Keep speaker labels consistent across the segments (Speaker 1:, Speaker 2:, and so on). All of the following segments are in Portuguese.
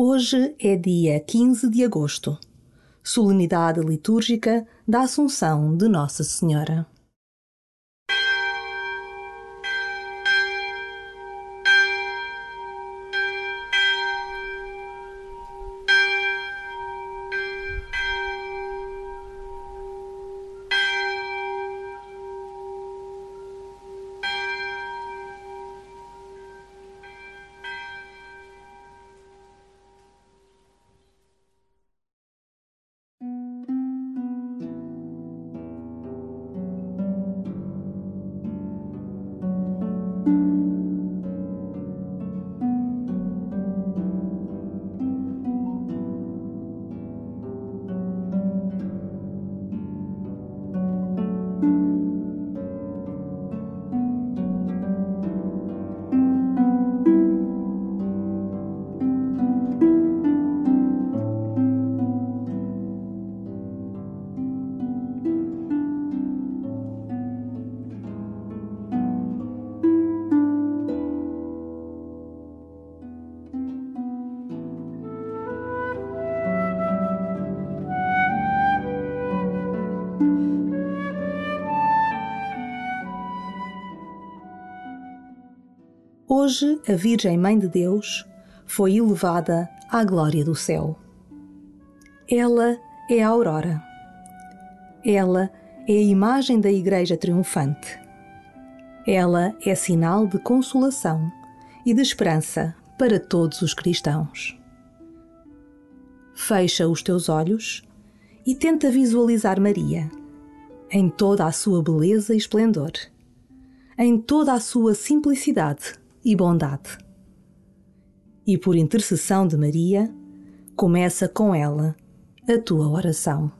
Speaker 1: Hoje é dia 15 de agosto, solenidade litúrgica da Assunção de Nossa Senhora. Hoje a Virgem Mãe de Deus foi elevada à glória do céu. Ela é a aurora. Ela é a imagem da Igreja triunfante. Ela é sinal de consolação e de esperança para todos os cristãos. Fecha os teus olhos e tenta visualizar Maria em toda a sua beleza e esplendor, em toda a sua simplicidade e bondade. E por intercessão de Maria, começa com ela a tua oração.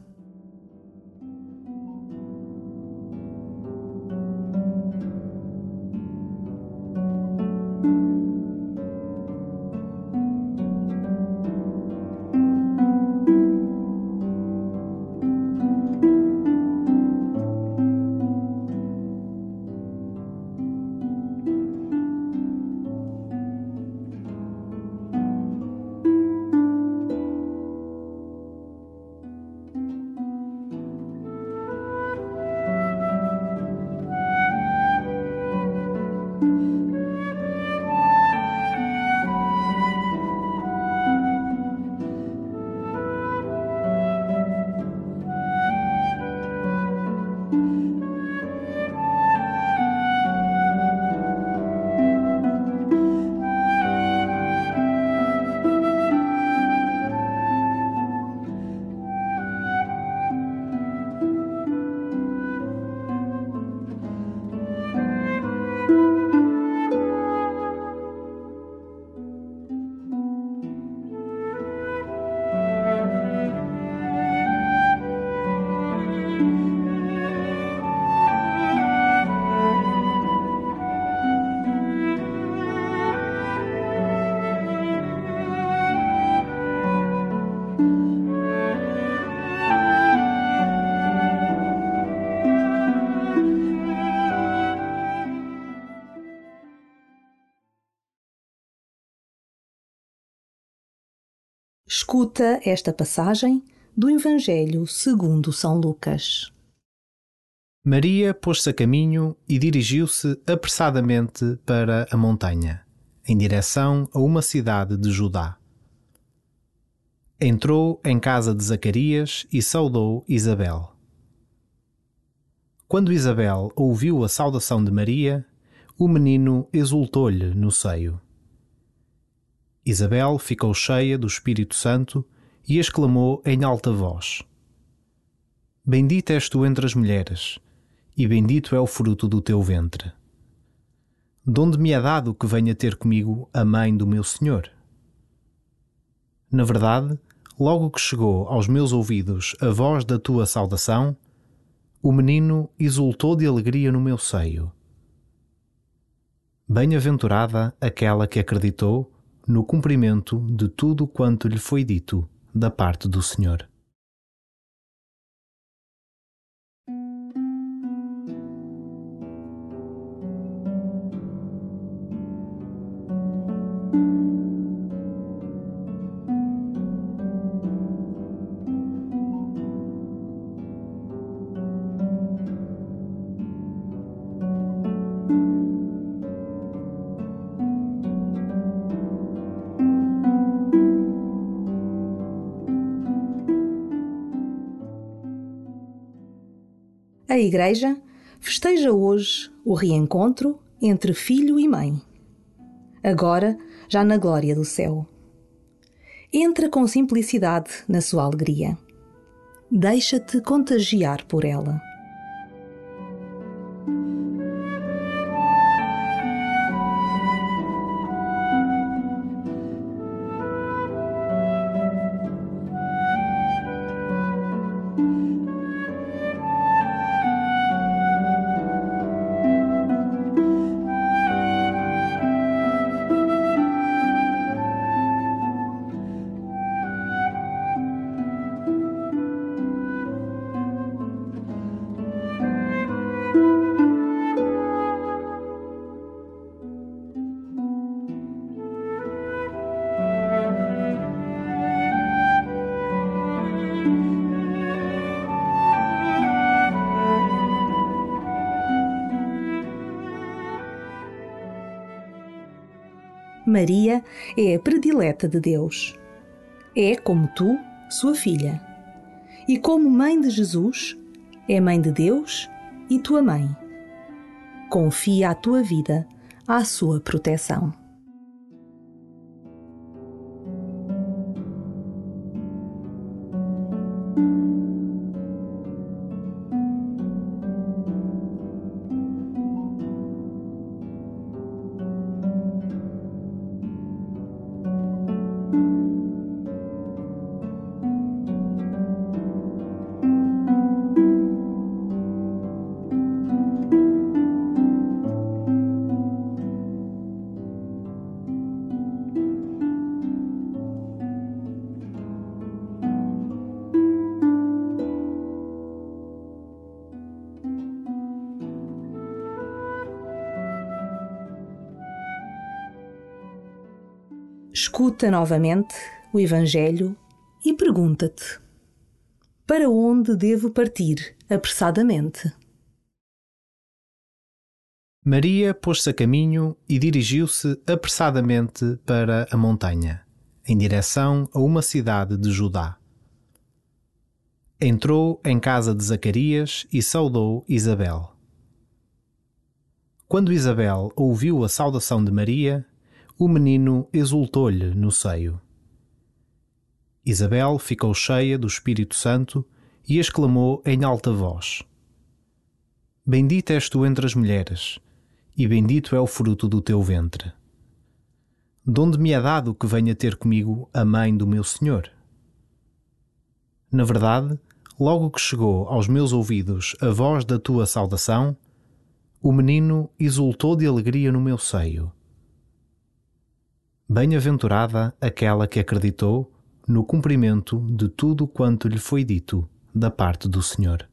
Speaker 1: Escuta esta passagem do Evangelho segundo São Lucas.
Speaker 2: Maria pôs-se a caminho e dirigiu-se apressadamente para a montanha, em direção a uma cidade de Judá. Entrou em casa de Zacarias e saudou Isabel. Quando Isabel ouviu a saudação de Maria, o menino exultou-lhe no seio. Isabel ficou cheia do Espírito Santo e exclamou em alta voz: Bendita és tu entre as mulheres, e bendito é o fruto do teu ventre. Donde me é dado que venha ter comigo a mãe do meu Senhor? Na verdade, logo que chegou aos meus ouvidos a voz da tua saudação, o menino exultou de alegria no meu seio. Bem-aventurada aquela que acreditou no cumprimento de tudo quanto lhe foi dito da parte do Senhor.
Speaker 1: A Igreja festeja hoje o reencontro entre filho e mãe. Agora, já na glória do céu. Entra com simplicidade na sua alegria. Deixa-te contagiar por ela. Maria é a predileta de Deus. É, como tu, sua filha. E como mãe de Jesus, é mãe de Deus e tua mãe. Confia a tua vida à sua proteção. Escuta novamente o Evangelho e pergunta-te: Para onde devo partir apressadamente?
Speaker 2: Maria pôs-se a caminho e dirigiu-se apressadamente para a montanha, em direção a uma cidade de Judá. Entrou em casa de Zacarias e saudou Isabel. Quando Isabel ouviu a saudação de Maria, o menino exultou-lhe no seio. Isabel ficou cheia do Espírito Santo e exclamou em alta voz: Bendita és tu entre as mulheres, e bendito é o fruto do teu ventre. Donde me é dado que venha ter comigo a mãe do meu Senhor? Na verdade, logo que chegou aos meus ouvidos a voz da tua saudação, o menino exultou de alegria no meu seio Bem-aventurada aquela que acreditou no cumprimento de tudo quanto lhe foi dito da parte do Senhor.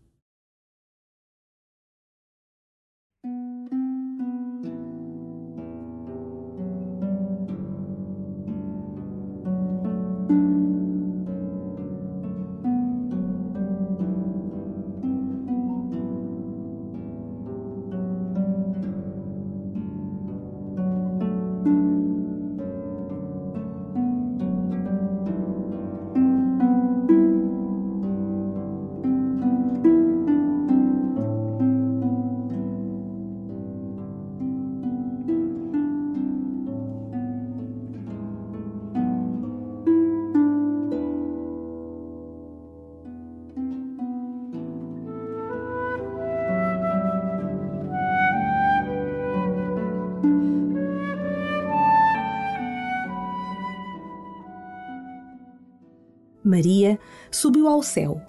Speaker 1: Maria subiu ao céu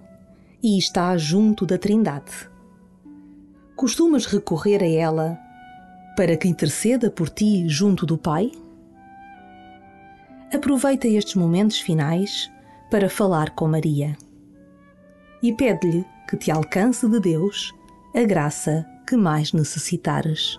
Speaker 1: e está junto da Trindade. Costumas recorrer a ela para que interceda por ti junto do Pai? Aproveita estes momentos finais para falar com Maria e pede-lhe que te alcance de Deus a graça que mais necessitares.